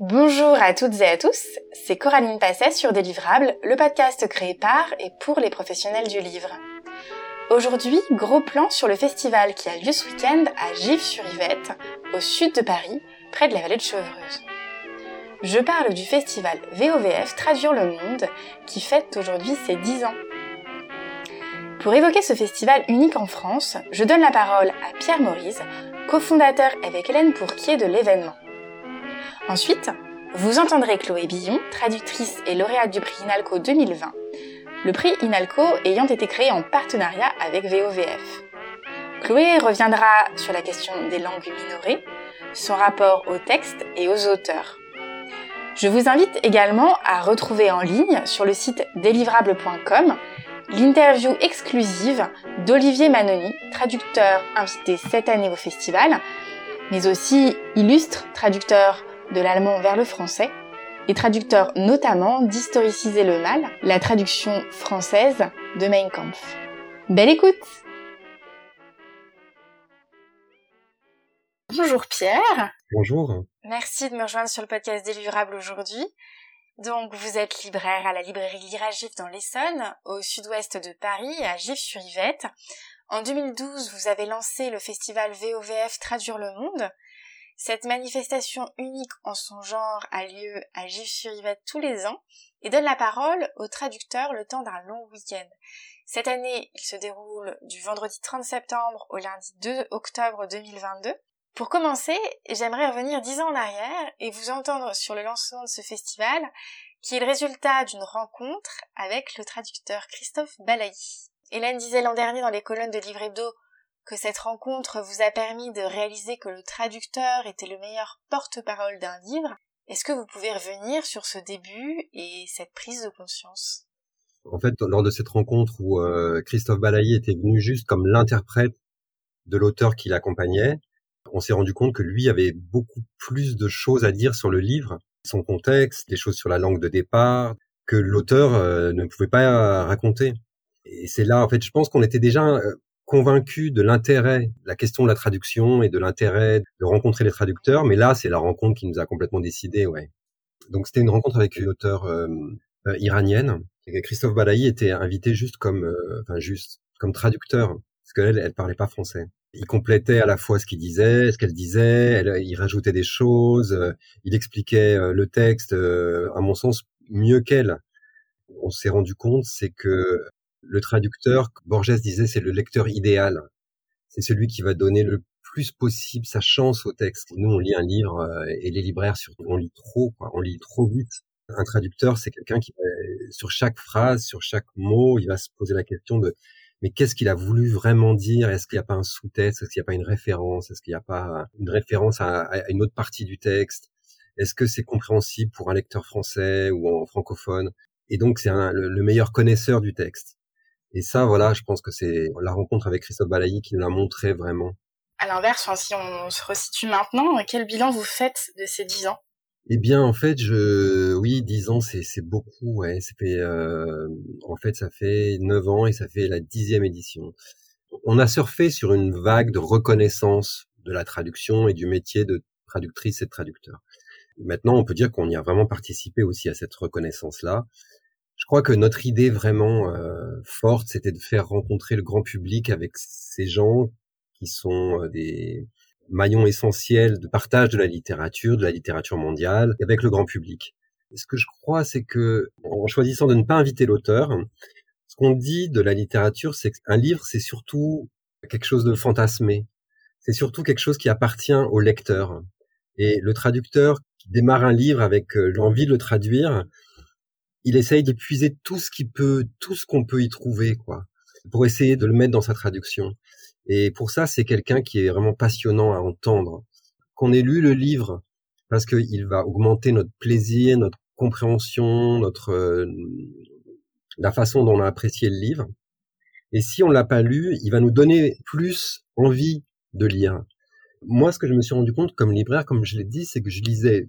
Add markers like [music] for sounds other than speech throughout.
Bonjour à toutes et à tous, c'est Coraline Passet sur Délivrable, le podcast créé par et pour les professionnels du livre. Aujourd'hui, gros plan sur le festival qui a lieu ce week-end à Givres-sur-Yvette, au sud de Paris, près de la vallée de Chevreuse. Je parle du festival VOVF Traduire le Monde, qui fête aujourd'hui ses 10 ans. Pour évoquer ce festival unique en France, je donne la parole à Pierre Maurice, cofondateur avec Hélène Pourquier de l'événement. Ensuite, vous entendrez Chloé Billon, traductrice et lauréate du prix Inalco 2020, le prix Inalco ayant été créé en partenariat avec VOVF. Chloé reviendra sur la question des langues minorées, son rapport au texte et aux auteurs. Je vous invite également à retrouver en ligne sur le site délivrable.com l'interview exclusive d'Olivier Manoni, traducteur invité cette année au festival, mais aussi illustre traducteur de l'allemand vers le français et traducteur notamment d'Historiciser le mal, la traduction française de Mein Kampf. Belle écoute Bonjour Pierre. Bonjour. Merci de me rejoindre sur le podcast Délivrable aujourd'hui. Donc vous êtes libraire à la librairie Liragif dans l'Essonne, au sud-ouest de Paris, à Gif-sur-Yvette. En 2012, vous avez lancé le festival VOVF Traduire le Monde, cette manifestation unique en son genre a lieu à Gif-sur-Yvette tous les ans et donne la parole aux traducteurs le temps d'un long week-end. Cette année, il se déroule du vendredi 30 septembre au lundi 2 octobre 2022. Pour commencer, j'aimerais revenir dix ans en arrière et vous entendre sur le lancement de ce festival, qui est le résultat d'une rencontre avec le traducteur Christophe Balayi. Hélène disait l'an dernier dans les colonnes de Livre Hebdo que cette rencontre vous a permis de réaliser que le traducteur était le meilleur porte-parole d'un livre. Est-ce que vous pouvez revenir sur ce début et cette prise de conscience? En fait, lors de cette rencontre où euh, Christophe Balayi était venu juste comme l'interprète de l'auteur qui l'accompagnait, on s'est rendu compte que lui avait beaucoup plus de choses à dire sur le livre, son contexte, des choses sur la langue de départ, que l'auteur euh, ne pouvait pas raconter. Et c'est là, en fait, je pense qu'on était déjà euh, convaincu de l'intérêt, la question de la traduction et de l'intérêt de rencontrer les traducteurs, mais là, c'est la rencontre qui nous a complètement décidé, ouais. Donc c'était une rencontre avec une auteure euh, euh, iranienne. Christophe Balayi était invité juste comme, euh, enfin juste comme traducteur, parce qu'elle, elle parlait pas français. Il complétait à la fois ce qu'il disait, ce qu'elle disait, elle, il rajoutait des choses, il expliquait le texte, à mon sens, mieux qu'elle. On s'est rendu compte, c'est que le traducteur, Borges disait, c'est le lecteur idéal. C'est celui qui va donner le plus possible sa chance au texte. Nous, on lit un livre euh, et les libraires, surtout, on lit trop, quoi. on lit trop vite. Un traducteur, c'est quelqu'un qui, sur chaque phrase, sur chaque mot, il va se poser la question de mais qu'est-ce qu'il a voulu vraiment dire? Est-ce qu'il n'y a pas un sous-texte? Est-ce qu'il n'y a pas une référence? Est-ce qu'il n'y a pas une référence à, une autre partie du texte? Est-ce que c'est compréhensible pour un lecteur français ou en francophone? Et donc, c'est le meilleur connaisseur du texte. Et ça, voilà, je pense que c'est la rencontre avec Christophe Balayi qui nous l'a montré vraiment. À l'inverse, si on se resitue maintenant, quel bilan vous faites de ces dix ans? Eh bien, en fait, je, oui, dix ans, c'est, c'est beaucoup, ouais. Ça fait, euh, en fait, ça fait neuf ans et ça fait la dixième édition. On a surfé sur une vague de reconnaissance de la traduction et du métier de traductrice et de traducteur. Maintenant, on peut dire qu'on y a vraiment participé aussi à cette reconnaissance-là. Crois que notre idée vraiment euh, forte, c'était de faire rencontrer le grand public avec ces gens qui sont euh, des maillons essentiels de partage de la littérature, de la littérature mondiale, avec le grand public. ce que je crois, c'est que en choisissant de ne pas inviter l'auteur, ce qu'on dit de la littérature, c'est qu'un livre, c'est surtout quelque chose de fantasmé. C'est surtout quelque chose qui appartient au lecteur. Et le traducteur qui démarre un livre avec euh, l'envie de le traduire, il essaye d'épuiser tout ce qu'il peut, tout ce qu'on peut y trouver, quoi, pour essayer de le mettre dans sa traduction. Et pour ça, c'est quelqu'un qui est vraiment passionnant à entendre. Qu'on ait lu le livre, parce qu'il va augmenter notre plaisir, notre compréhension, notre euh, la façon dont on a apprécié le livre. Et si on l'a pas lu, il va nous donner plus envie de lire. Moi, ce que je me suis rendu compte comme libraire, comme je l'ai dit, c'est que je lisais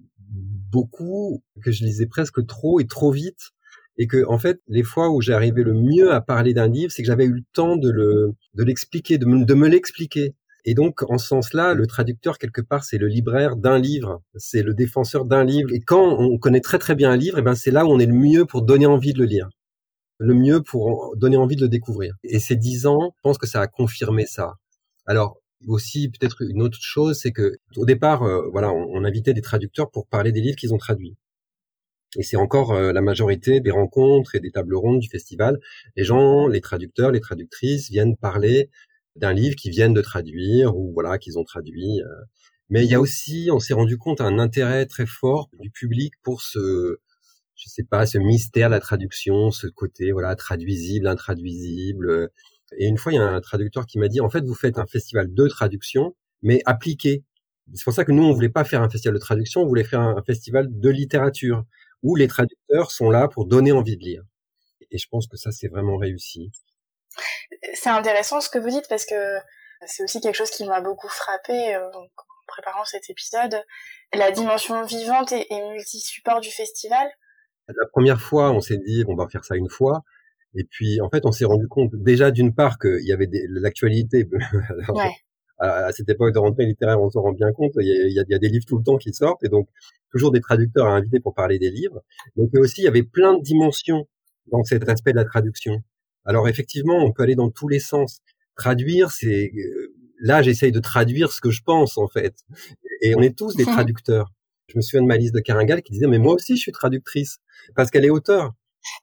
beaucoup, que je lisais presque trop et trop vite, et que en fait, les fois où arrivé le mieux à parler d'un livre, c'est que j'avais eu le temps de le de l'expliquer, de me, de me l'expliquer. Et donc, en ce sens-là, le traducteur, quelque part, c'est le libraire d'un livre, c'est le défenseur d'un livre. Et quand on connaît très très bien un livre, et eh ben c'est là où on est le mieux pour donner envie de le lire, le mieux pour donner envie de le découvrir. Et ces dix ans, je pense que ça a confirmé ça. Alors, aussi peut-être une autre chose, c'est que au départ, euh, voilà, on, invitait des traducteurs pour parler des livres qu'ils ont traduits. Et c'est encore euh, la majorité des rencontres et des tables rondes du festival. Les gens, les traducteurs, les traductrices viennent parler d'un livre qu'ils viennent de traduire ou voilà qu'ils ont traduit. Euh. Mais il y a aussi, on s'est rendu compte, un intérêt très fort du public pour ce, je sais pas, ce mystère de la traduction, ce côté voilà traduisible, intraduisible. Et une fois, il y a un traducteur qui m'a dit, en fait, vous faites un festival de traduction, mais appliqué. C'est pour ça que nous, on voulait pas faire un festival de traduction, on voulait faire un, festival de littérature, où les traducteurs sont là pour donner envie de lire. Et je pense que ça, c'est vraiment réussi. C'est intéressant ce que vous dites, parce que c'est aussi quelque chose qui m'a beaucoup frappé euh, en préparant cet épisode. La dimension vivante et, et multi-support du festival. La première fois, on s'est dit, on va faire ça une fois. Et puis, en fait, on s'est rendu compte déjà d'une part qu'il y avait l'actualité. [laughs] Ouais. À, cette époque de rentrée littéraire, on s'en rend bien compte. Il y, a, il, y a, des livres tout le temps qui sortent, et donc toujours des traducteurs à inviter pour parler des livres. Donc aussi, il y avait plein de dimensions dans cet aspect de la traduction. Alors effectivement, on peut aller dans tous les sens. Traduire, c'est euh, là, j'essaye de traduire ce que je pense en fait. Et on est tous des traducteurs. Je me souviens de ma liste de Caringal qui disait mais moi aussi je suis traductrice parce qu'elle est auteur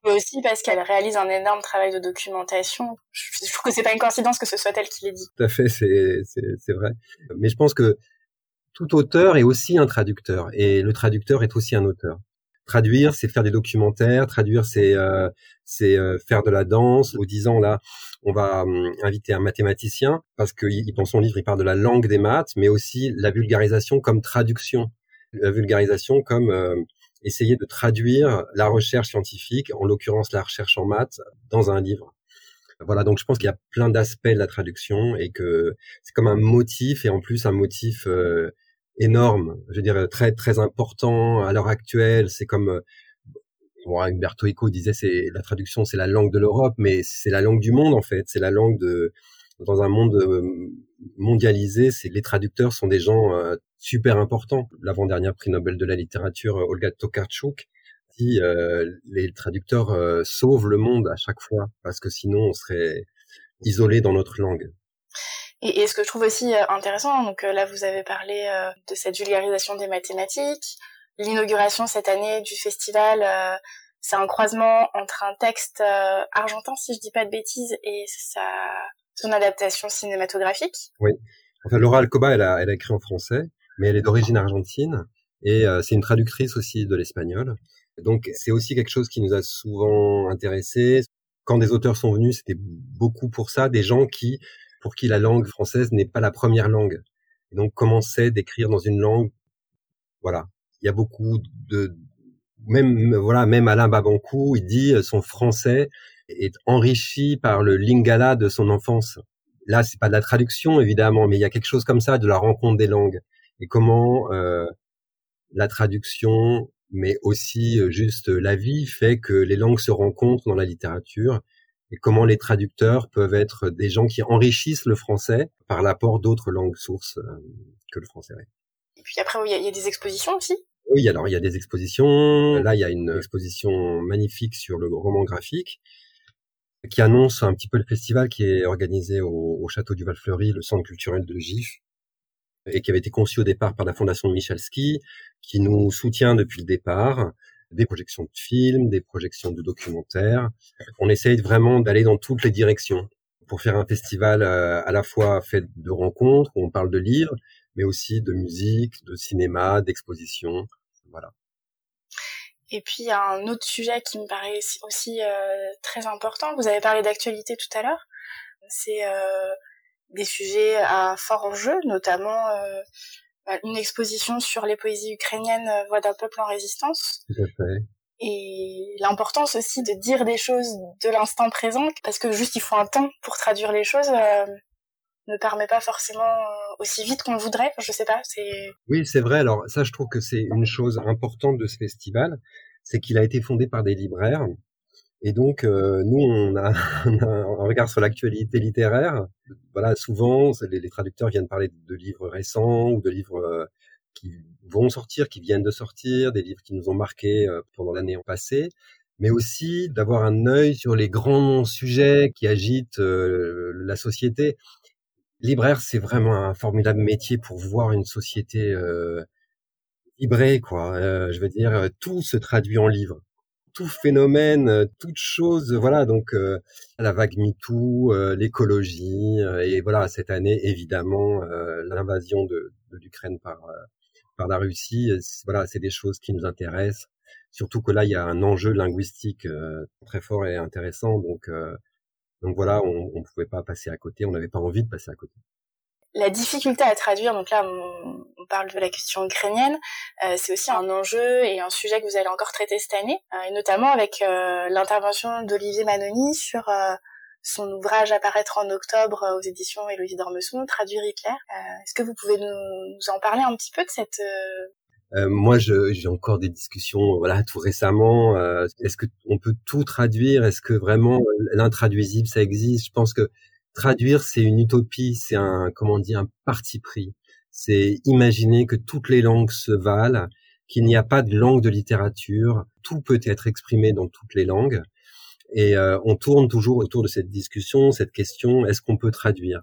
mais aussi parce qu'elle réalise un énorme travail de documentation. Je trouve que c'est pas une coïncidence que ce soit elle qui l'ait dit. Tout à fait, c'est, vrai. Mais je pense que tout auteur est aussi un traducteur, et le traducteur est aussi un auteur. Traduire, c'est faire des documentaires. Traduire, c'est euh, c'est euh, faire de la danse. Au disant là, on va hum, inviter un mathématicien parce qu'il dans son livre il parle de la langue des maths, mais aussi la vulgarisation comme traduction, la vulgarisation comme euh, essayer de traduire la recherche scientifique, en l'occurrence la recherche en maths, dans un livre. Voilà, donc je pense qu'il y a plein d'aspects de la traduction et que c'est comme un motif et en plus un motif euh, énorme, je veux dire très très important à l'heure actuelle. C'est comme euh, bon, Umberto Eco disait, c'est la traduction, c'est la langue de l'Europe, mais c'est la langue du monde en fait. C'est la langue de dans un monde euh, mondialisé, c'est les traducteurs sont des gens euh, super importants. L'avant-dernière prix Nobel de la littérature, euh, Olga Tokarczuk, dit les traducteurs sauvent le monde à chaque fois parce que sinon on serait isolé dans notre langue. Et, et, ce que je trouve aussi intéressant, donc là vous avez parlé de cette vulgarisation des mathématiques, l'inauguration cette année du festival, c'est un croisement entre un texte argentin si je dis pas de bêtises et ça son adaptation cinématographique. Oui. Enfin, Laura Alcoba, elle a, elle a écrit en français, mais elle est d'origine argentine et euh, c'est une traductrice aussi de l'espagnol. Donc c'est aussi quelque chose qui nous a souvent intéressés. Quand des auteurs sont venus, c'était beaucoup pour ça, des gens qui, pour qui la langue française n'est pas la première langue. Et donc commençaient d'écrire dans une langue. Voilà, il y a beaucoup de même voilà même Alain Babankou, il dit son français est enrichi par le lingala de son enfance. Là, c'est pas de la traduction évidemment, mais il y a quelque chose comme ça de la rencontre des langues et comment euh, la traduction, mais aussi euh, juste la vie, fait que les langues se rencontrent dans la littérature et comment les traducteurs peuvent être des gens qui enrichissent le français par l'apport d'autres langues sources euh, que le français. Et puis après, il y, y, a des expositions aussi. Oui, alors il y a des expositions. Là, il y a une exposition magnifique sur le roman graphique qui annonce un petit peu le festival qui est organisé au, au château du Val-Fleury, le centre culturel de Gif, et qui avait été conçu au départ par la fondation Michalski, qui nous soutient depuis le départ, des projections de films, des projections de documentaires. On essaye vraiment d'aller dans toutes les directions pour faire un festival euh, à la fois fait de rencontres, où on parle de livres, mais aussi de musique, de cinéma, d'exposition. Voilà. Et puis il y a un autre sujet qui me paraît aussi euh, très important. Vous avez parlé d'actualité tout à l'heure. C'est euh, des sujets à fort enjeu, notamment euh, bah, une exposition sur les poésies ukrainiennes Voix d'un peuple en résistance. Tout à fait. Et l'importance aussi de dire des choses de l'instant présent, parce que juste il faut un temps pour traduire les choses, ne permet pas forcément aussi vite qu'on voudrait. Je sais pas. C'est. Oui, c'est vrai. Alors ça, je trouve que c'est une chose importante de ce festival, c'est qu'il a été fondé par des libraires Et donc, nous, [laughs] on a, un regard sur l'actualité littéraire. Voilà, souvent, les, traducteurs viennent parler de livres récents ou de livres qui vont sortir, qui viennent de sortir, des livres qui nous ont marqués pendant l'année passée mais aussi d'avoir un œil sur les grands sujets qui agitent la société. Libraire, c'est vraiment un formidable métier pour voir une société euh, quoi. Euh, je veux dire, tout se traduit en livre. Tout phénomène, toute chose, voilà. Donc, la vague MeToo, l'écologie, et voilà, cette année, évidemment, l'invasion de, de l'Ukraine par par la Russie. Voilà, c'est des choses qui nous intéressent. Surtout que là, il y a un enjeu linguistique euh, très fort et intéressant. Donc, euh, donc voilà, on ne pouvait pas passer à côté. On n'avait pas envie de passer à côté. La difficulté à traduire, donc là, on, parle de la question ukrainienne, euh, c'est aussi un enjeu et un sujet que vous allez encore traiter cette année, et notamment avec l'intervention d'Olivier Manoni sur son ouvrage apparaître en octobre aux éditions Héloïse d'Ormesson, Traduire Hitler. Est-ce que vous pouvez nous, nous, en parler un petit peu de cette euh, moi, j'ai encore des discussions, voilà, tout récemment. Euh, est-ce que on peut tout traduire? Est-ce que vraiment l'intraduisible ça existe? Je pense que traduire c'est une utopie, c'est un comment dire un parti pris. C'est imaginer que toutes les langues se valent, qu'il n'y a pas de langue de littérature, tout peut être exprimé dans toutes les langues. Et euh, on tourne toujours autour de cette discussion, cette question est-ce qu'on peut traduire?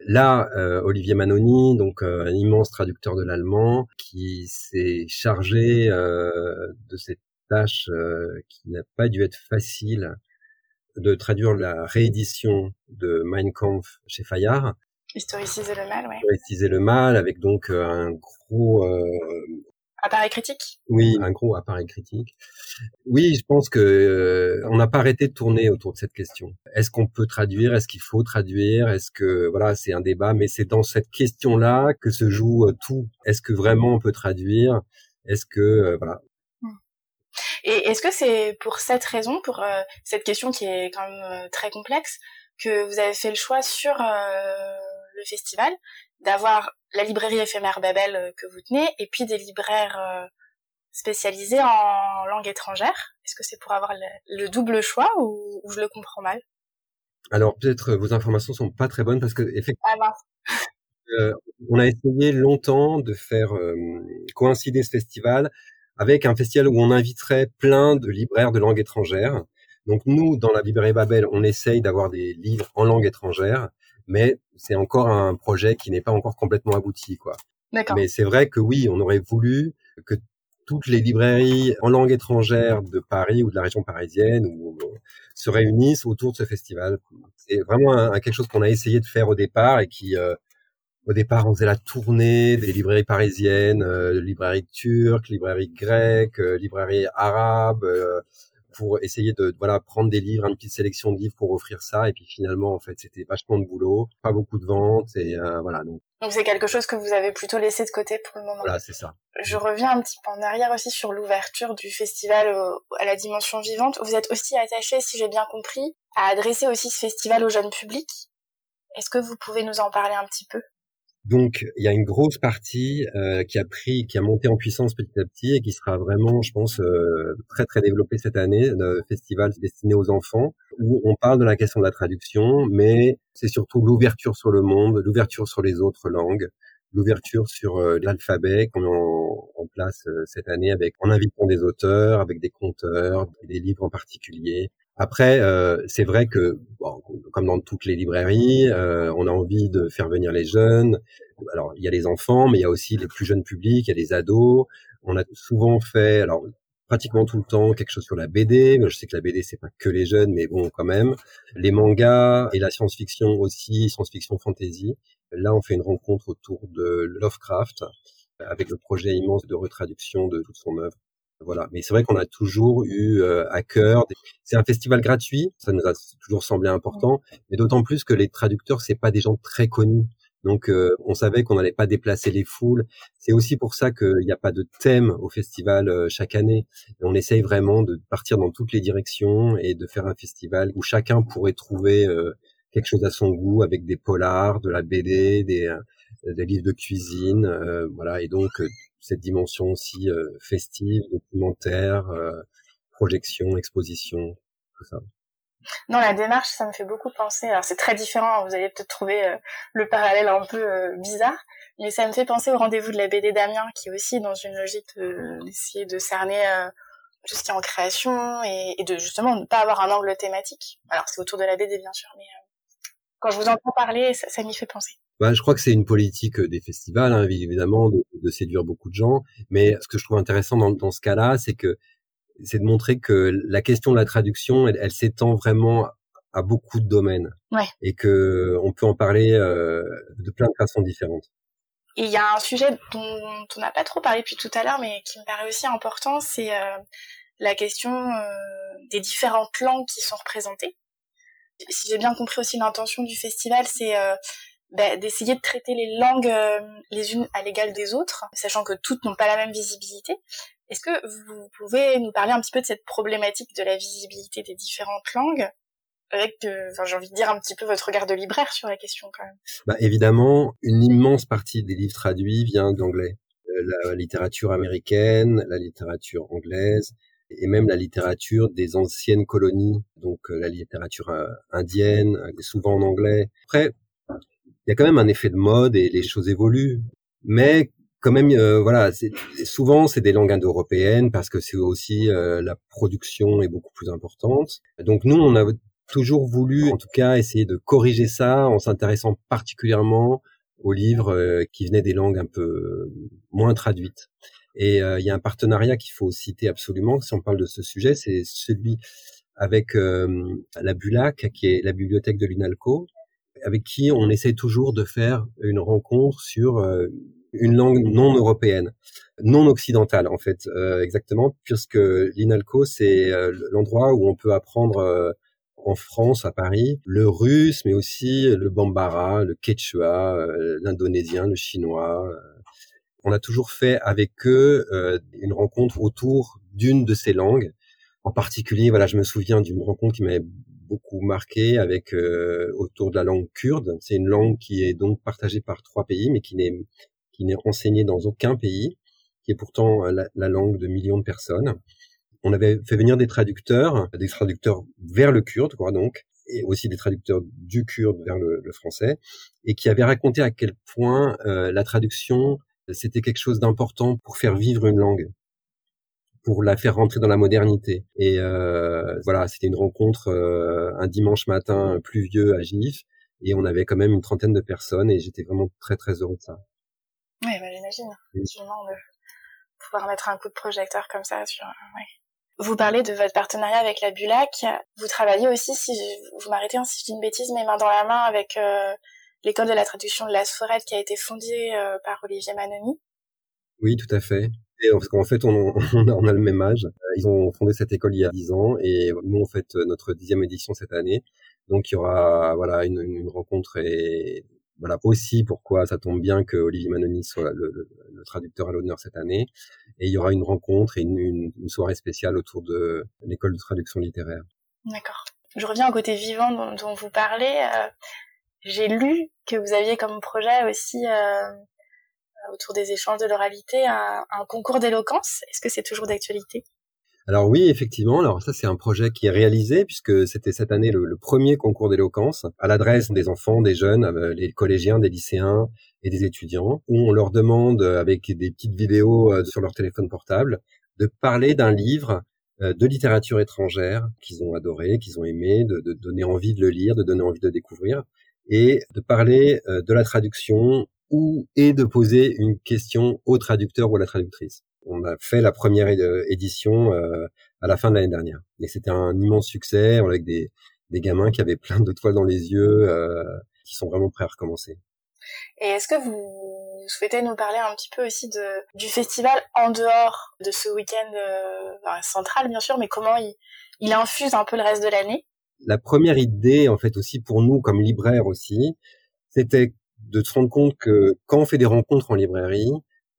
Là, euh, Olivier Manoni, donc euh, un immense traducteur de l'allemand, qui s'est chargé euh, de cette tâche qui n'a pas dû être facile de traduire la réédition de Mein Kampf chez Fayard. Historiciser le mal, oui. Historiciser le mal, avec donc un gros appareil critique Oui, un gros appareil critique. Oui, je pense que euh, on n'a pas arrêté de tourner autour de cette question. Est-ce qu'on peut traduire? Est-ce qu'il faut traduire? Est-ce que voilà, c'est un débat, mais c'est dans cette question-là que se joue euh, tout. Est-ce que vraiment on peut traduire? Est-ce que euh, voilà hmm. Et est-ce que c'est pour cette raison, pour cette question qui est quand même très complexe, que vous avez fait le choix sur le festival? D'avoir la librairie éphémère Babel euh, que vous tenez et puis des libraires euh, spécialisés en langue étrangère. Est-ce que c'est pour avoir le, double choix ou, je le comprends mal? Alors peut-être euh, vos informations sont pas très bonnes parce que effectivement. Ah [laughs] on a essayé longtemps de faire coïncider ce festival avec un festival où on inviterait plein de libraires de langue étrangère. Donc nous, dans la librairie Babel, on essaye d'avoir des livres en langue étrangère mais c'est encore un projet qui n'est pas encore complètement abouti, quoi. Mais c'est vrai que oui, on aurait voulu que toutes les librairies en langue étrangère de Paris ou de la région parisienne ou, se réunissent autour de ce festival. C'est vraiment quelque chose qu'on a essayé de faire au départ et qui, euh, au départ, on faisait la tournée des librairies parisiennes, euh, librairies turques, librairies grecques, euh, librairies arabes, euh, pour essayer de voilà prendre des livres, une petite sélection de livres pour offrir ça. Et puis finalement, en fait, c'était vachement de boulot, pas beaucoup de ventes et euh, voilà. Donc donc c'est quelque chose que vous avez plutôt laissé de côté pour le moment. Voilà, c'est ça. Je reviens un petit peu en arrière aussi sur l'ouverture du festival à la dimension vivante. Vous êtes aussi attaché, si j'ai bien compris, à adresser aussi ce festival au jeune public. Est-ce que vous pouvez nous en parler un petit peu? Donc, il y a une grosse partie euh, qui a pris, qui a monté en puissance petit à petit et qui sera vraiment, je pense, euh, très très développée cette année. Le festival destiné aux enfants, où on parle de la question de la traduction, mais c'est surtout l'ouverture sur le monde, l'ouverture sur les autres langues, l'ouverture sur euh, l'alphabet qu'on met en, en place cette année avec en invitant des auteurs, avec des conteurs, des livres en particulier, après, euh, c'est vrai que, bon, comme dans toutes les librairies, euh, on a envie de faire venir les jeunes. Alors, il y a les enfants, mais il y a aussi les plus jeunes publics, il y a les ados. On a souvent fait, alors pratiquement tout le temps, quelque chose sur la BD. Je sais que la BD, c'est pas que les jeunes, mais bon, quand même. Les mangas et la science-fiction aussi, science-fiction fantasy. Là, on fait une rencontre autour de Lovecraft avec le projet immense de retraduction de toute son œuvre. Voilà. Mais c'est vrai qu'on a toujours eu euh, à cœur. C'est un festival gratuit, ça nous a toujours semblé important, mais d'autant plus que les traducteurs, c'est pas des gens très connus. Donc, euh, on savait qu'on n'allait pas déplacer les foules. C'est aussi pour ça qu'il n'y a pas de thème au festival euh, chaque année. on essaye vraiment de partir dans toutes les directions et de faire un festival où chacun pourrait trouver quelque chose à son goût, avec des polars, de la BD, des, des livres de cuisine, voilà. Et donc cette dimension aussi euh, festive, documentaire, euh, projection, exposition. tout ça. Non, la démarche, ça me fait beaucoup penser. Alors c'est très différent, hein, vous allez peut-être trouver euh, le parallèle un peu euh, bizarre, mais ça me fait penser au rendez-vous de la BD Damien, qui est aussi dans une logique d'essayer de cerner euh, tout ce qui est en création et, de justement ne pas avoir un angle thématique. Alors c'est autour de la BD bien sûr, mais quand je vous entends parler, ça, m'y fait penser. Bah, je crois que c'est une politique des festivals, hein, évidemment, de, séduire beaucoup de gens. Mais ce que je trouve intéressant dans, dans ce cas-là, c'est que c'est de montrer que la question de la traduction, elle, s'étend vraiment à beaucoup de domaines et que on peut en parler euh, de plein de façons différentes. Et il y a un sujet dont on n'a pas trop parlé depuis tout à l'heure, mais qui me paraît aussi important, c'est euh, la question euh, des différentes langues qui sont représentées. Si j'ai bien compris aussi l'intention du festival, c'est bah, d'essayer de traiter les langues les unes à l'égal des autres, sachant que toutes n'ont pas la même visibilité, est-ce que vous pouvez nous parler un petit peu de cette problématique de la visibilité des différentes langues avec, euh, j'ai envie de dire un petit peu votre regard de libraire sur la question quand même. Bah, évidemment, une immense partie des livres traduits vient d'anglais. Euh, la littérature américaine, la littérature anglaise, et même la littérature des anciennes colonies, donc euh, la littérature indienne, souvent en anglais. Après, il y a quand même un effet de mode et les choses évoluent. Mais quand même, euh, voilà, souvent c'est des langues indo-européennes parce que c'est aussi euh, la production est beaucoup plus importante. Donc nous, on a toujours voulu, en tout cas, essayer de corriger ça en s'intéressant particulièrement aux livres euh, qui venaient des langues un peu moins traduites. Et il y a un partenariat qu'il faut citer absolument si on parle de ce sujet, c'est celui avec la Bulac, qui est la bibliothèque de l'UNALCO, avec qui on essaie toujours de faire une rencontre sur une langue non européenne, non occidentale en fait, euh, exactement, puisque l'INALCO c'est euh, l'endroit où on peut apprendre euh, en France, à Paris, le russe, mais aussi le bambara, le quechua, l'indonésien, le chinois. On a toujours fait avec eux une rencontre autour d'une de ces langues. En particulier, voilà, je me souviens d'une rencontre qui m'avait beaucoup marqué avec autour de la langue kurde. C'est une langue qui est donc partagée par trois pays, mais qui n'est qui n'est enseigné dans aucun pays, qui est pourtant la, langue de millions de personnes. On avait fait venir des traducteurs, des traducteurs vers le kurde, quoi, donc, et aussi des traducteurs du kurde vers le, français, et qui avaient raconté à quel point euh, la traduction, c'était quelque chose d'important pour faire vivre une langue pour la faire rentrer dans la modernité. Et euh, voilà, c'était une rencontre euh, un dimanche matin pluvieux à Gif, et on avait quand même une trentaine de personnes, et j'étais vraiment très très heureux de ça. Oui, bah, j'imagine. Effectivement, de pouvoir mettre un coup de projecteur comme ça sur. Euh, vous parlez de votre partenariat avec la Bulac. Vous travaillez aussi, si vous m'arrêtez hein, si je dis une bêtise, mais main dans la main avec euh, l'école de la traduction de la Sforette qui a été fondée euh, par Olivier Manoni. Oui, tout à fait. Et parce qu'en fait, [laughs] on, a, le même âge. Ils ont fondé cette école il y a dix ans et nous, on fait notre dixième édition cette année. Donc, il y aura voilà une, rencontre et voilà aussi pourquoi ça tombe bien que Olivier Manoni soit le, traducteur à l'honneur cette année. Et il y aura une rencontre et une, soirée spéciale autour de l'école de traduction littéraire. D'accord. Je reviens au côté vivant dont, vous parlez. Euh, j'ai lu que vous aviez comme projet aussi euh, autour des échanges de l'oralité un concours d'éloquence? Est-ce que c'est toujours d'actualité? Alors oui, effectivement. Alors ça, c'est un projet qui est réalisé puisque c'était cette année le, premier concours d'éloquence à l'adresse des enfants, des jeunes, euh, les collégiens, des lycéens et des étudiants, où on leur demande euh, avec des petites vidéos euh, sur leur téléphone portable de parler d'un livre de littérature étrangère qu'ils ont adoré, qu'ils ont aimé, de, donner envie de le lire, de donner envie de découvrir, et de parler de la traduction ou et de poser une question au traducteur ou à la traductrice on a fait la première édition euh, à la fin de l'année dernière. Et c'était un immense succès avec des, des gamins qui avaient plein de toiles dans les yeux, euh, qui sont vraiment prêts à recommencer. Et est-ce que vous souhaitez nous parler un petit peu aussi de, du festival en dehors de ce week-end euh, central, bien sûr, mais comment il, il infuse un peu le reste de l'année? La première idée, en fait, aussi pour nous comme libraires aussi, c'était de se rendre compte que quand on fait des rencontres en librairie,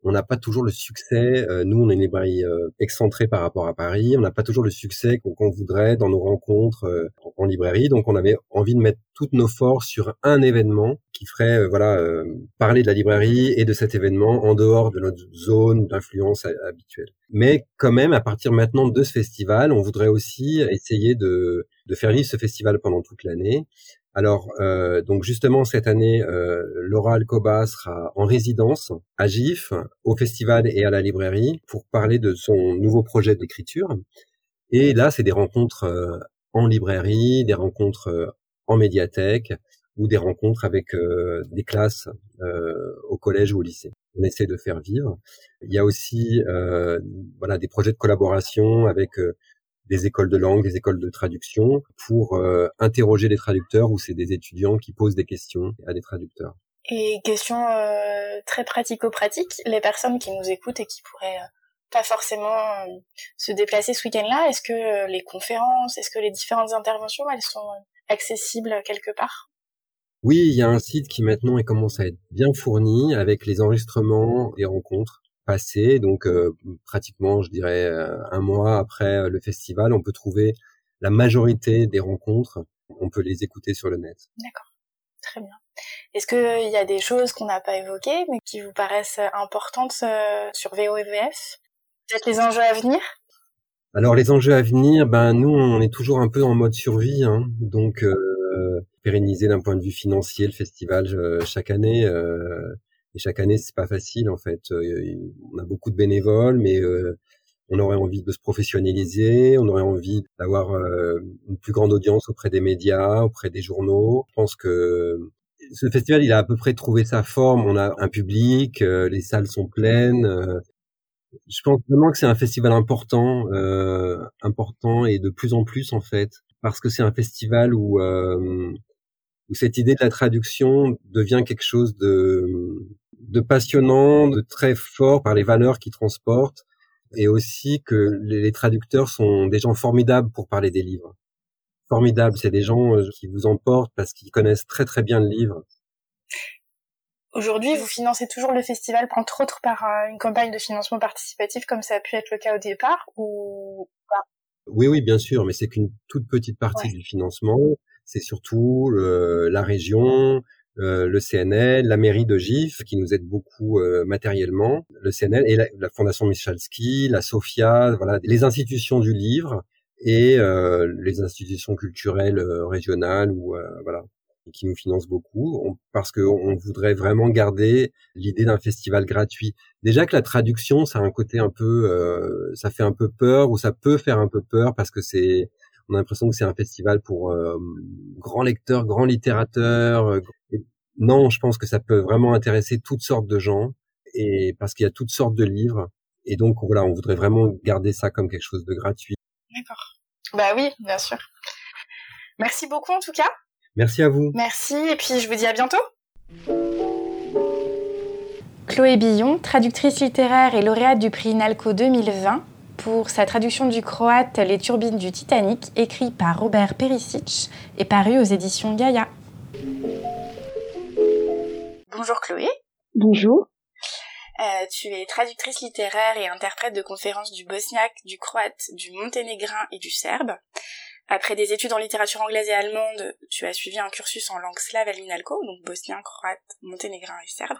on n'a pas toujours le succès. Euh, nous, on est une librairie euh, excentrée par rapport à Paris. On n'a pas toujours le succès qu'on voudrait dans nos rencontres euh, en librairie. Donc, on avait envie de mettre toutes nos forces sur un événement qui ferait, voilà, parler de la librairie et de cet événement en dehors de notre zone d'influence habituelle. Mais quand même, à partir maintenant de ce festival, on voudrait aussi essayer de, de faire vivre ce festival pendant toute l'année alors, euh, donc justement cette année, euh, Laura Alcoba sera en résidence à GIF, au festival et à la librairie pour parler de son nouveau projet d'écriture. Et là, c'est des rencontres euh, en librairie, des rencontres en médiathèque ou des rencontres avec des classes au collège ou au lycée. On essaie de faire vivre. Il y a aussi voilà des projets de collaboration avec des écoles de langue, des écoles de traduction pour euh, interroger les traducteurs ou c'est des étudiants qui posent des questions à des traducteurs. Et question euh, très pratico-pratique, les personnes qui nous écoutent et qui pourraient euh, pas forcément se déplacer ce week-end-là, est-ce que les conférences, est-ce que les différentes interventions, elles sont accessibles quelque part? Oui, il y a un site qui maintenant commence à être bien fourni avec les enregistrements des rencontres passé. Donc euh, pratiquement, je dirais, euh, un mois après euh, le festival, on peut trouver la majorité des rencontres. On peut les écouter sur le net. D'accord, très bien. Est-ce qu'il y a des choses qu'on n'a pas évoquées, mais qui vous paraissent importantes sur VOEVF Peut-être les enjeux à venir? Alors les enjeux à venir, ben nous, on est toujours un peu en mode survie, hein. donc pérenniser d'un point de vue financier le festival chaque année. Et chaque année, c'est pas facile en fait. Euh, on a beaucoup de bénévoles, mais euh, on aurait envie de se professionnaliser, on aurait envie d'avoir euh, une plus grande audience auprès des médias, auprès des journaux. Je pense que ce festival, il a à peu près trouvé sa forme. On a un public, les salles sont pleines. je pense vraiment que c'est un festival important, important et de plus en plus en fait, parce que c'est un festival où où cette idée de la traduction devient quelque chose de, de passionnant, de très fort par les valeurs qu'il transporte, et aussi que les traducteurs sont des gens formidables pour parler des livres. Formidables, c'est des gens euh, qui vous emportent parce qu'ils connaissent très très bien le livre. Aujourd'hui, vous financez toujours le festival, entre autres par euh, une campagne de financement participatif, comme ça a pu être le cas au départ, ou pas? Oui, oui, bien sûr, mais c'est qu'une toute petite partie du financement. C'est surtout euh, la région, euh, le CNL, la mairie de Gif qui nous aide beaucoup euh, matériellement, le CNL et la, Fondation Michalski, la Sofia, voilà, les institutions du livre et euh, les institutions culturelles régionales ou voilà qui nous financent beaucoup parce qu'on voudrait vraiment garder l'idée d'un festival gratuit. Déjà que la traduction, ça a un côté un peu, ça fait un peu peur ou ça peut faire un peu peur parce que c'est on a l'impression que c'est un festival pour euh, grands lecteurs, grands littérateurs. Euh, non, je pense que ça peut vraiment intéresser toutes sortes de gens et parce qu'il y a toutes sortes de livres. Et donc voilà, on voudrait vraiment garder ça comme quelque chose de gratuit. D'accord. Bah oui, bien sûr. Merci beaucoup en tout cas. Merci à vous. Merci et puis je vous dis à bientôt. Chloé Billon, traductrice littéraire et lauréate du prix Nalco 2020, pour sa traduction du croate Les turbines du Titanic, écrit par Robert Perisic et paru aux éditions Gaïa. Bonjour Chloé. Bonjour. Euh, tu es traductrice littéraire et interprète de conférences du bosniaque, du croate, du monténégrin et du serbe. Après des études en littérature anglaise et allemande, tu as suivi un cursus en langue slave à l'INALCO, donc bosnien, croate, monténégrin et serbe.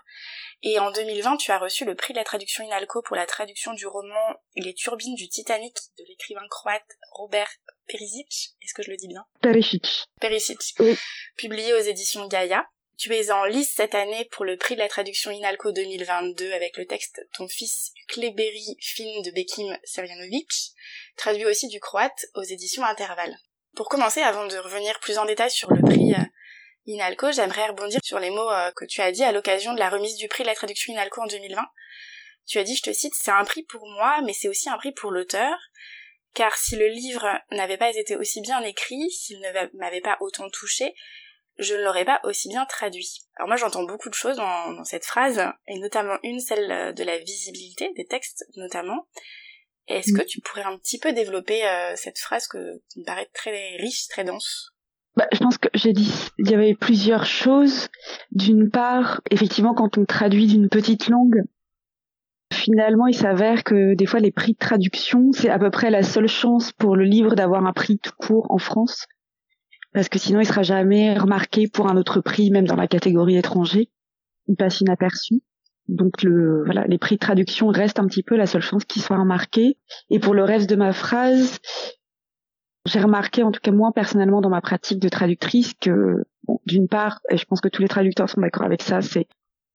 Et en 2020, tu as reçu le prix de la traduction INALCO pour la traduction du roman Les turbines du Titanic de l'écrivain croate Robert Perisic. Est-ce que je le dis bien? Perisic. Perisic. Oui. Publié aux éditions Gaïa. Tu es en lice cette année pour le prix de la traduction INALCO 2022 avec le texte Ton fils Kleberi, film de Bekim Serjanovic traduit aussi du croate aux éditions Intervalle. Pour commencer, avant de revenir plus en détail sur le prix euh, Inalco, j'aimerais rebondir sur les mots euh, que tu as dit à l'occasion de la remise du prix de la traduction Inalco en 2020. Tu as dit, je te cite, c'est un prix pour moi, mais c'est aussi un prix pour l'auteur, car si le livre n'avait pas été aussi bien écrit, s'il ne m'avait pas autant touché, je ne l'aurais pas aussi bien traduit. Alors moi j'entends beaucoup de choses dans, dans, cette phrase, et notamment une, celle de la visibilité des textes notamment, est-ce que tu pourrais un petit peu développer euh, cette phrase que, qui me paraît très riche, très dense? Bah, je pense que j'ai dit, il y avait plusieurs choses. D'une part, effectivement, quand on traduit d'une petite langue, Finalement, il s'avère que des fois les prix de traduction, c'est à peu près la seule chance pour le livre d'avoir un prix tout court en France, parce que sinon il sera jamais remarqué pour un autre prix, même dans la catégorie étranger. Il passe inaperçu. Donc le voilà, les prix de traduction restent un petit peu la seule chance qu'il soit remarqué. Et pour le reste de ma phrase, j'ai remarqué, en tout cas moi personnellement dans ma pratique de traductrice, que d'une part, et je pense que tous les traducteurs sont d'accord avec ça, c'est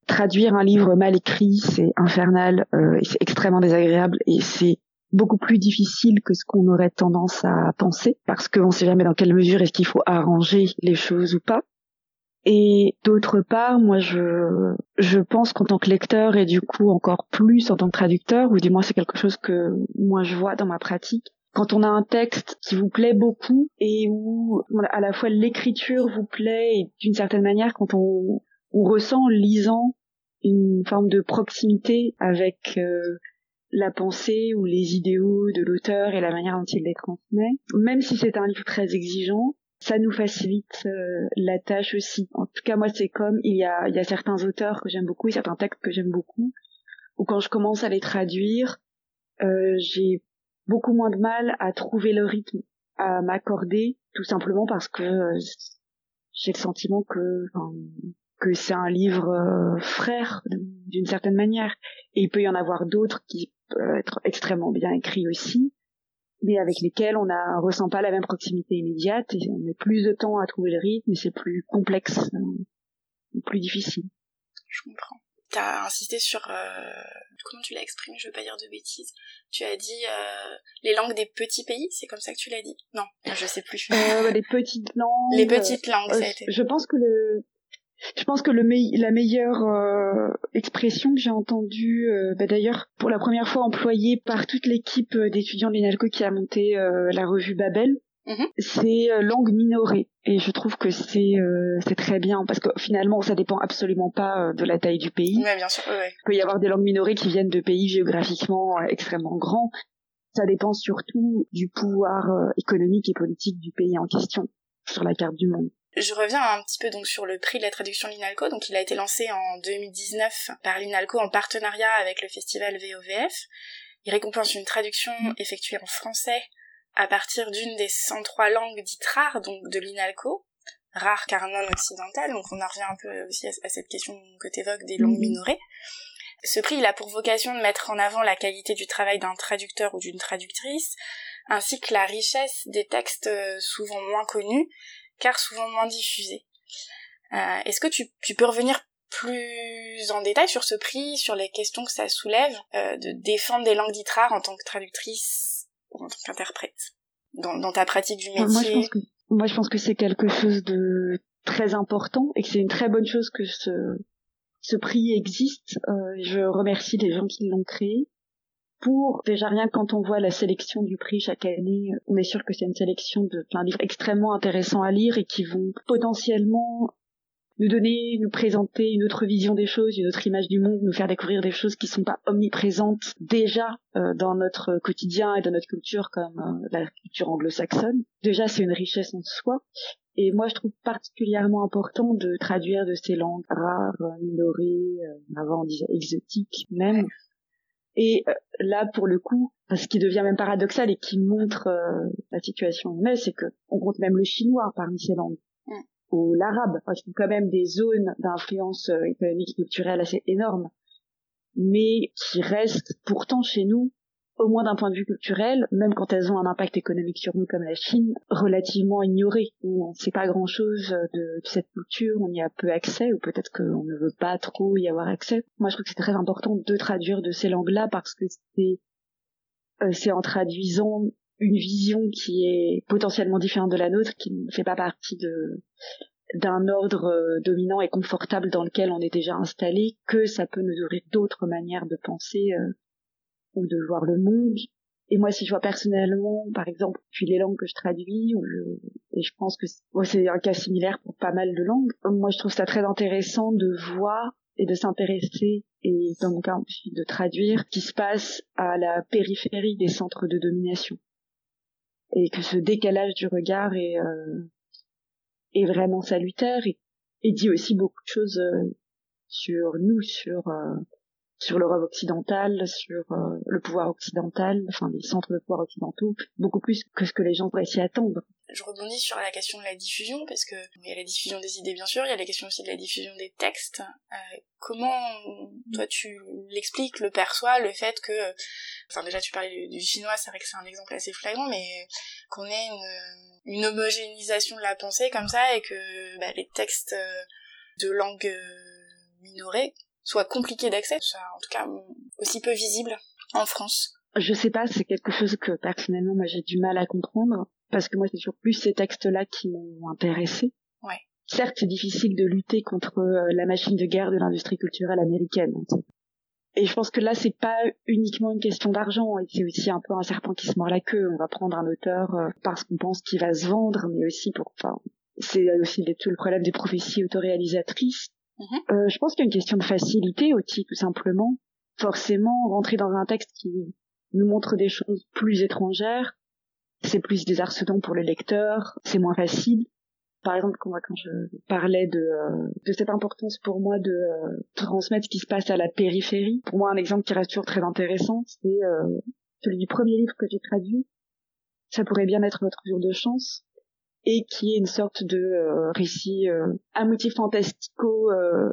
traduire un livre mal écrit, c'est infernal, euh, c'est extrêmement désagréable, et c'est beaucoup plus difficile que ce qu'on aurait tendance à penser, parce qu'on ne sait jamais dans quelle mesure est-ce qu'il faut arranger les choses ou pas. Et d'autre part, moi, je, je pense qu'en tant que lecteur et du coup encore plus en tant que traducteur, ou du moins c'est quelque chose que moi je vois dans ma pratique, quand on a un texte qui vous plaît beaucoup et où à la fois l'écriture vous plaît et d'une certaine manière quand on, on ressent en lisant une forme de proximité avec euh, la pensée ou les idéaux de l'auteur et la manière dont il les transmet, même si c'est un livre très exigeant, ça nous facilite euh, la tâche aussi. En tout cas, moi, c'est comme il y a, il y a certains auteurs que j'aime beaucoup et certains textes que j'aime beaucoup, où quand je commence à les traduire, euh, j'ai beaucoup moins de mal à trouver le rythme, à m'accorder, tout simplement parce que euh, j'ai le sentiment que que c'est un livre euh, frère d'une certaine manière. Et il peut y en avoir d'autres qui peuvent être extrêmement bien écrits aussi, mais avec lesquels on ne ressent pas la même proximité immédiate et on met plus de temps à trouver le rythme et c'est plus complexe, euh, plus difficile. Je comprends t'as insisté sur euh, comment tu l'as exprimé, je veux pas dire de bêtises. Tu as dit euh, les langues des petits pays, c'est comme ça que tu l'as dit? Non, je sais plus. Les petites langues. Les petites langues, ça a été. Je pense que le je pense que le la meilleure expression que j'ai entendue, bah d'ailleurs pour la première fois employée par toute l'équipe d'étudiants de l'INALCO qui a monté la revue Babel, Mhm. C'est euh, langue minorée et je trouve que c'est euh, c'est très bien parce que finalement ça dépend absolument pas euh, de la taille du pays. Ouais, bien sûr. Ouais. Il peut y avoir des langues minorées qui viennent de pays géographiquement extrêmement grands. Ça dépend surtout du pouvoir économique et politique du pays en question sur la carte du monde. Je reviens un petit peu donc sur le prix de la traduction l'INALCO. Donc il a été lancé en 2019 par l'INALCO en partenariat avec le festival VOVF. Il récompense une traduction effectuée en français à partir d'une des 103 langues dites rares, donc de l'INALCO, rares car non occidentales, donc on en revient un peu aussi à, cette question que tu évoques des langues mhm. minorées. Ce prix, il a pour vocation de mettre en avant la qualité du travail d'un traducteur ou d'une traductrice, ainsi que la richesse des textes euh, souvent moins connus, car souvent moins diffusés. Euh, Est-ce que tu, tu, peux revenir plus en détail sur ce prix, sur les questions que ça soulève, euh, de défendre des langues dites rares en tant que traductrice en tant qu'interprète dans, ta pratique du métier Moi, je pense que, moi, je pense que c'est quelque chose de très important et que c'est une très bonne chose que ce, ce prix existe. Euh, je remercie les gens qui l'ont créé. Pour déjà rien quand on voit la sélection du prix chaque année, on est sûr que c'est une sélection de plein de livres extrêmement intéressants à lire et qui vont potentiellement nous donner, nous présenter une autre vision des choses, une autre image du monde, nous faire découvrir des choses qui sont pas omniprésentes déjà euh, dans notre quotidien et dans notre culture comme euh, la culture anglo-saxonne. Déjà, c'est une richesse en soi. Et moi, je trouve particulièrement important de traduire de ces langues rares, minorées, euh, avant on disait exotiques même. Et là, pour le coup, ce qui devient même paradoxal et qui montre la situation mais c'est que on compte même le chinois parmi ces langues ou l'arabe, enfin, qui sont quand même des zones d'influence euh, économique et culturelle assez énormes, mais qui restent pourtant chez nous, au moins d'un point de vue culturel, même quand elles ont un impact économique sur nous comme la Chine, relativement ignorées, où on ne sait pas grand-chose de, cette culture, on y a peu accès, ou peut-être qu'on ne veut pas trop y avoir accès. Moi, je trouve que c'est très important de traduire de ces langues-là parce que c'est euh, c'est en traduisant une vision qui est potentiellement différente de la nôtre, qui ne fait pas partie de d'un ordre euh, dominant et confortable dans lequel on est déjà installé, que ça peut nous ouvrir d'autres manières de penser euh, ou de voir le monde. Et moi, si je vois personnellement, par exemple, puis les langues que je traduis, ou et je pense que c'est un cas similaire pour pas mal de langues, moi je trouve ça très intéressant de voir et de s'intéresser et dans mon cas de traduire ce qui se passe à la périphérie des centres de domination et que ce décalage du regard est, euh, est vraiment salutaire et, et, dit aussi beaucoup de choses euh, sur nous, sur euh, sur l'Europe occidentale, sur euh, le pouvoir occidental, enfin les centres de pouvoir occidentaux, beaucoup plus que ce que les gens pourraient s'y attendre. Je rebondis sur la question de la diffusion, parce que il y a la diffusion des idées bien sûr, il y a la question aussi de la diffusion des textes. Euh, comment toi tu l'expliques, le perçois, le fait que, enfin déjà tu parlais du, chinois, c'est vrai que c'est un exemple assez flagrant, mais qu'on ait une, une homogénéisation de la pensée comme ça et que bah, les textes de langue minorée soit compliqué d'accès, soit en tout cas aussi peu visible en France Je sais pas, c'est quelque chose que personnellement moi j'ai du mal à comprendre parce que moi c'est toujours plus ces textes-là qui m'ont intéressé. Ouais. Certes, c'est difficile de lutter contre euh, la machine de guerre de l'industrie culturelle américaine. Et je pense que là, c'est pas uniquement une question d'argent, et c'est aussi un peu un serpent qui se mord la queue. On va prendre un auteur euh, parce qu'on pense qu'il va se vendre, mais aussi pour, enfin, c'est aussi tout le problème des prophéties autoréalisatrices. Mhm. Euh, je pense qu'il y a une question de facilité aussi, tout simplement. Forcément, rentrer dans un texte qui nous montre des choses plus étrangères, c'est plus désarçonnant pour le lecteur, c'est moins facile. Par exemple, quand, je parlais de, euh, de cette importance pour moi de euh, transmettre ce qui se passe à la périphérie, pour moi un exemple qui reste toujours très intéressant, c'est celui du premier livre que j'ai traduit. Ça pourrait bien être votre jour de chance et qui est une sorte de euh, récit euh, à fantastico euh,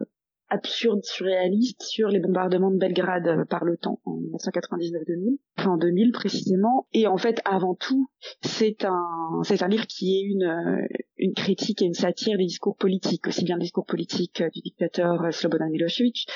absurde, surréaliste sur les bombardements de Belgrade euh, par l'OTAN en 1999-2000, enfin en 2000 précisément. Et en fait, avant tout, c'est un c'est un livre qui est une une critique et une satire des discours politiques, aussi bien des discours politiques du dictateur Slobodan Milosevic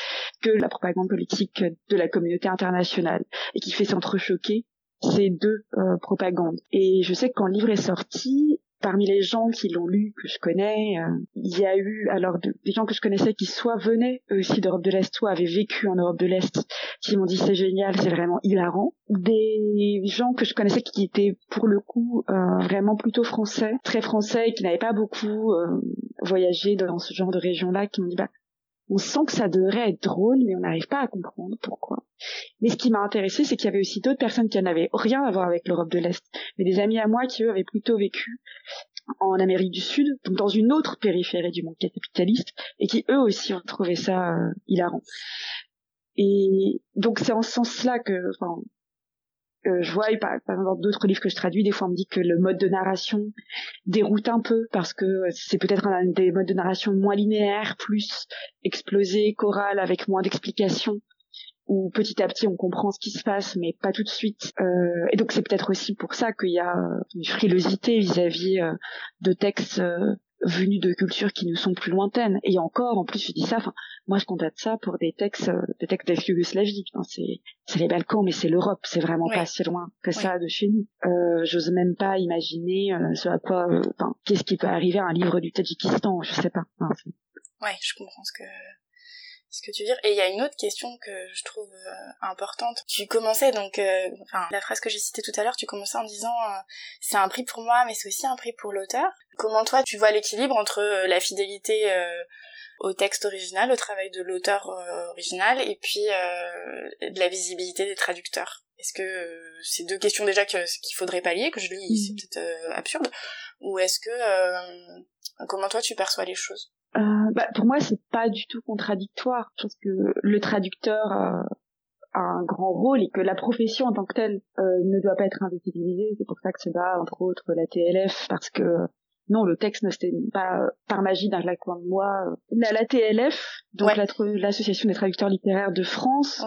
que la propagande politique de la communauté internationale, et qui fait s'entrechoquer ces deux propagandes. Et je sais que quand le livre est sorti, parmi les gens qui l'ont lu, que je connais, euh, il y a eu alors des gens que je connaissais qui soit venaient eux aussi d'Europe de l'Est, soit avaient vécu en Europe de l'Est, qui m'ont dit c'est génial, c'est vraiment hilarant. Des gens que je connaissais qui étaient pour le coup euh, vraiment plutôt français, très français, qui n'avaient pas beaucoup euh, voyagé dans ce genre de région-là, qui m'ont dit bah on sent que ça devrait être drôle, mais on n'arrive pas à comprendre pourquoi. Mais ce qui m'a intéressé, c'est qu'il y avait aussi d'autres personnes qui n'avaient rien à voir avec l'Europe de l'Est, mais des amis à moi qui eux avaient plutôt vécu en Amérique du Sud, donc dans une autre périphérie du monde capitaliste, et qui eux aussi ont trouvé ça euh, hilarant. Et donc c'est en ce sens-là que, euh, je vois, par, exemple, d'autres livres que je traduis, des fois on me dit que le mode de narration déroute un peu parce que c'est peut-être un des modes de narration moins linéaires, plus explosé, choral, avec moins d'explications où petit à petit on comprend ce qui se passe, mais pas tout de suite. Euh, et donc c'est peut-être aussi pour ça qu'il y a une frilosité vis-à-vis euh, de textes venus de cultures qui nous sont plus lointaines. Et encore, en plus, je dis ça, enfin, moi je constate ça pour des textes, euh, des textes d'ex-Yougoslavie. c'est, c'est les Balkans, mais c'est l'Europe. C'est vraiment pas si loin que ça de chez nous. Euh, j'ose même pas imaginer euh, ce à quoi, enfin, qu'est-ce qui peut arriver à un livre du Tadjikistan. Je sais pas. ouais, je comprends ce que ce que tu veux dire. Et il y a une autre question que je trouve euh, importante. Tu commençais donc, euh, enfin, la phrase que j'ai citée tout à l'heure, tu commençais en disant euh, c'est un prix pour moi, mais c'est aussi un prix pour l'auteur. Comment toi tu vois l'équilibre entre la fidélité au texte original, au travail de l'auteur original, et puis de la visibilité des traducteurs? Est-ce que c'est deux questions déjà qu'il faudrait pallier, que je lis, c'est mmh. peut-être absurde, ou est-ce que comment toi tu perçois les choses? Euh, bah, pour moi, c'est pas du tout contradictoire. Je pense que le traducteur euh, a un grand rôle et que la profession en tant que telle euh, ne doit pas être invisibilisée. C'est pour ça que bat, entre autres, la TLF, parce que non, le texte ne s'était pas euh, par magie d'un coin de moi. La, la TLF, donc l'association des traducteurs littéraires de France,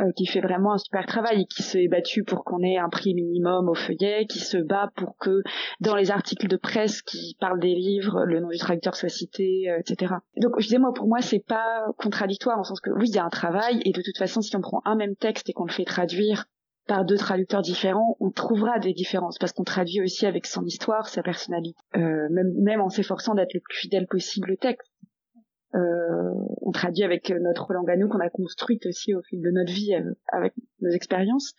euh, qui fait vraiment un super travail et qui s'est battu pour qu'on ait un prix minimum au feuillet, qui se bat pour que dans les articles de presse qui parlent des livres, le nom du traducteur soit cité, euh, etc. Donc je disais moi pour moi c'est pas contradictoire en sens que oui il y a un travail et de toute façon si on prend un même texte et qu'on le fait traduire par deux traducteurs différents, on trouvera des différences parce qu'on traduit aussi avec son histoire, sa personnalité, euh, même, même en s'efforçant d'être le plus fidèle possible au texte. Euh, on traduit avec notre langue à nous qu'on a construite aussi au fil de notre vie euh, avec nos expériences.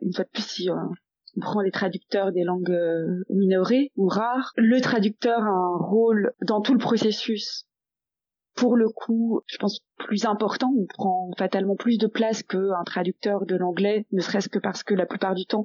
Une fois de plus, si on prend les traducteurs des langues minorées ou rares, le traducteur a un rôle dans tout le processus pour le coup, je pense, plus important, on prend fatalement plus de place qu'un traducteur de l'anglais, ne serait-ce que parce que la plupart du temps,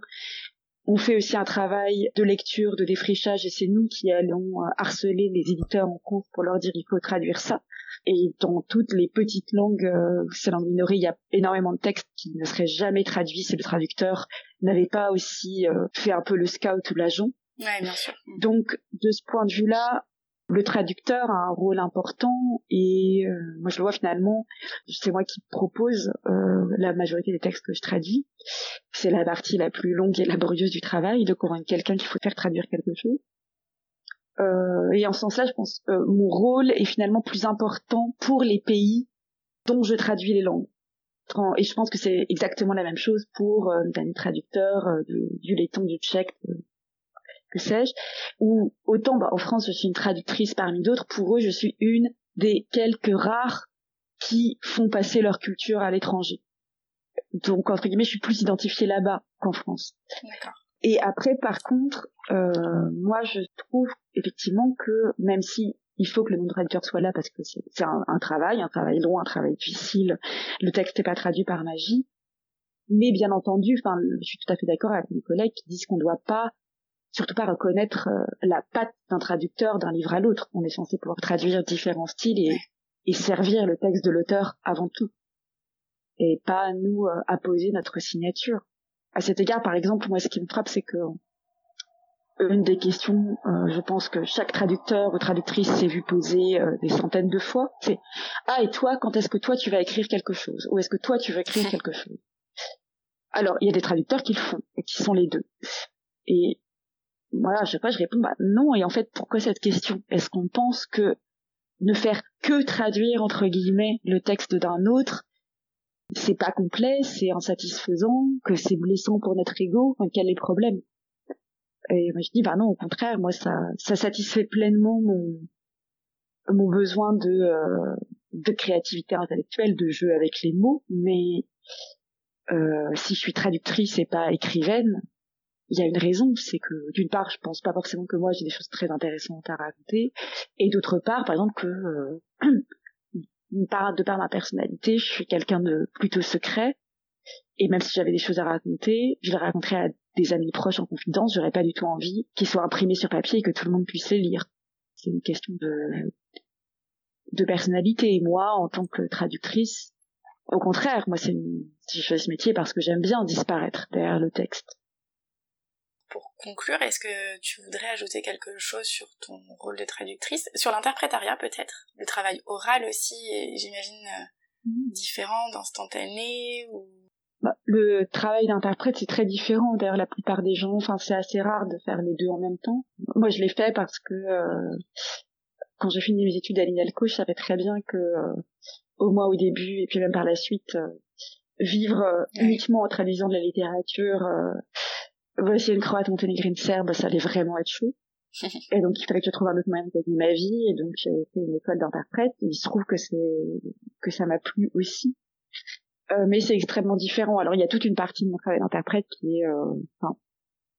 on fait aussi un travail de lecture, de défrichage, et c'est nous qui allons euh, harceler les éditeurs en compte pour leur dire il faut traduire ça. Et dans toutes les petites langues, euh, ces langues minorées, il y a énormément de textes qui ne seraient jamais traduits si le traducteur n'avait pas aussi euh, fait un peu le scout ou l'agent. Ouais, bien sûr. Donc, de ce point de vue-là, le traducteur a un rôle important et euh, moi je le vois finalement, c'est moi qui propose euh, la majorité des textes que je traduis. C'est la partie la plus longue et laborieuse du travail de convaincre quelqu'un qu'il faut faire traduire quelque chose. Euh, et en ce sens-là, je pense euh, mon rôle est finalement plus important pour les pays dont je traduis les langues. Et je pense que c'est exactement la même chose pour euh, un traducteur du, du laiton, du tchèque, que sais-je, ou autant bah, en France je suis une traductrice parmi d'autres, pour eux je suis une des quelques rares qui font passer leur culture à l'étranger. Donc entre guillemets je suis plus identifiée là-bas qu'en France. Et après par contre, euh, moi je trouve effectivement que même si il faut que le nom de traducteur soit là parce que c'est un, un, travail, un travail long, un travail difficile, le texte n'est pas traduit par magie, mais bien entendu, enfin, je suis tout à fait d'accord avec mes collègues qui disent qu'on ne doit pas surtout pas reconnaître euh, la patte d'un traducteur d'un livre à l'autre. On est censé pouvoir traduire différents styles et, et servir le texte de l'auteur avant tout. Et pas nous euh, apposer notre signature. À cet égard, par exemple, moi, ce qui me frappe, c'est que euh, une des questions, je pense que chaque traducteur ou traductrice s'est vu poser des centaines de fois, c'est ah et toi, quand est-ce que toi tu vas écrire quelque chose? Ou est-ce que toi tu vas écrire [laughs] quelque chose? Alors il y a des traducteurs qui le font et qui sont les deux. Et voilà, je sais pas, je réponds bah non. Et en fait, pourquoi cette question? Est-ce qu'on pense que ne faire que traduire entre guillemets le texte d'un autre, c'est pas complet, c'est insatisfaisant, que c'est blessant pour notre ego? Enfin, Quel est le problème? Et moi je dis bah non, au contraire, moi ça ça satisfait pleinement mon mon besoin de euh, de créativité intellectuelle, de jeu avec les mots, mais euh, si je suis traductrice et pas écrivaine, il y a une raison, c'est que d'une part, je pense pas forcément que moi j'ai des choses très intéressantes à raconter, et d'autre part, par exemple que euh, [clears throat] de par ma personnalité, je suis quelqu'un de plutôt secret, et même si j'avais des choses à raconter, je les raconterais à des amis proches en confidence, j'aurais pas du tout envie qu'ils soient imprimés sur papier et que tout le monde puisse les lire. C'est une question de de personnalité. Et moi, en tant que traductrice, au contraire, moi, c'est une... je fais ce métier parce que j'aime bien disparaître derrière le texte pour conclure, est-ce que tu voudrais ajouter quelque chose sur ton rôle de traductrice? Sur l'interprétariat peut-être? Le travail oral aussi, j'imagine, euh, mhm. différent, d'instantané ou... Bah, le travail d'interprète c'est très différent. D'ailleurs, la plupart des gens, enfin, c'est assez rare de faire les deux en même temps. Moi, je l'ai fait parce que euh, quand j'ai fini mes études à l'INALCO, je savais très bien que euh, au moins au début et puis même par la suite, vivre uniquement en traduisant de la littérature voici une croate monténégrine serbe, ça allait vraiment être chaud. [laughs] et donc il fallait que je trouve un autre moyen de gagner ma vie, et donc j'ai fait une école d'interprète, il se trouve que c'est que ça m'a plu aussi. Euh, mais c'est extrêmement différent. Alors il y a toute une partie de mon travail d'interprète qui est euh, enfin,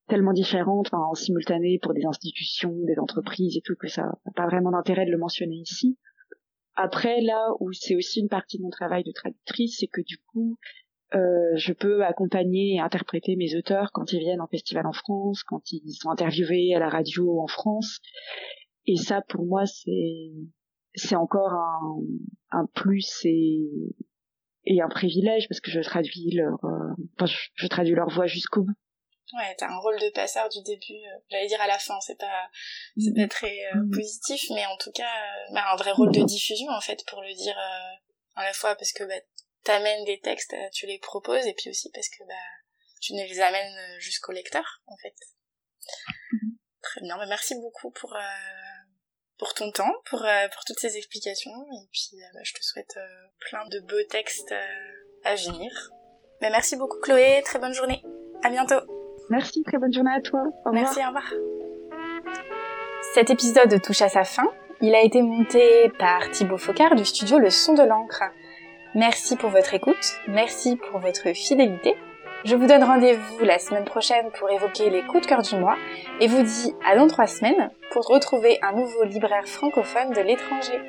tellement différente, enfin, en simultané pour des institutions, des entreprises et tout, que ça n'a pas vraiment d'intérêt de le mentionner ici. Après, là où c'est aussi une partie de mon travail de traductrice, c'est que du coup, euh, je peux accompagner et interpréter mes auteurs quand ils viennent en festival en France, quand ils sont interviewés à la radio en France. Et ça, pour moi, c'est c'est encore un, un plus et, et un privilège parce que je traduis leur, euh, enfin, je, traduis leur voix jusqu'au bout. Ouais, t'as un rôle de passeur du début. Euh, j'allais dire à la fin, c'est pas, c'est pas très mm. positif, mais en tout cas, bah, un vrai rôle de diffusion en fait, pour le dire à la fois parce que bah, t'amènes des textes, euh, tu les proposes, et puis aussi parce que bah, tu ne les amènes euh, jusqu'au lecteur, en fait. Mhm. Très bien, bah, merci beaucoup pour, euh, pour ton temps, pour, pour toutes ces explications, et puis bah, je te souhaite plein de beaux textes à venir. Bah, merci beaucoup Chloé, très bonne journée, à bientôt. Merci, très bonne journée à toi. Au merci, au revoir. Cet épisode touche à sa fin. Il a été monté par Thibaut Focard du studio Le Son de l'encre. Merci pour votre écoute, merci pour votre fidélité. Je vous donne rendez-vous la semaine prochaine pour évoquer les coups de cœur du mois et vous dis à dans trois semaines pour retrouver un nouveau libraire francophone de l'étranger.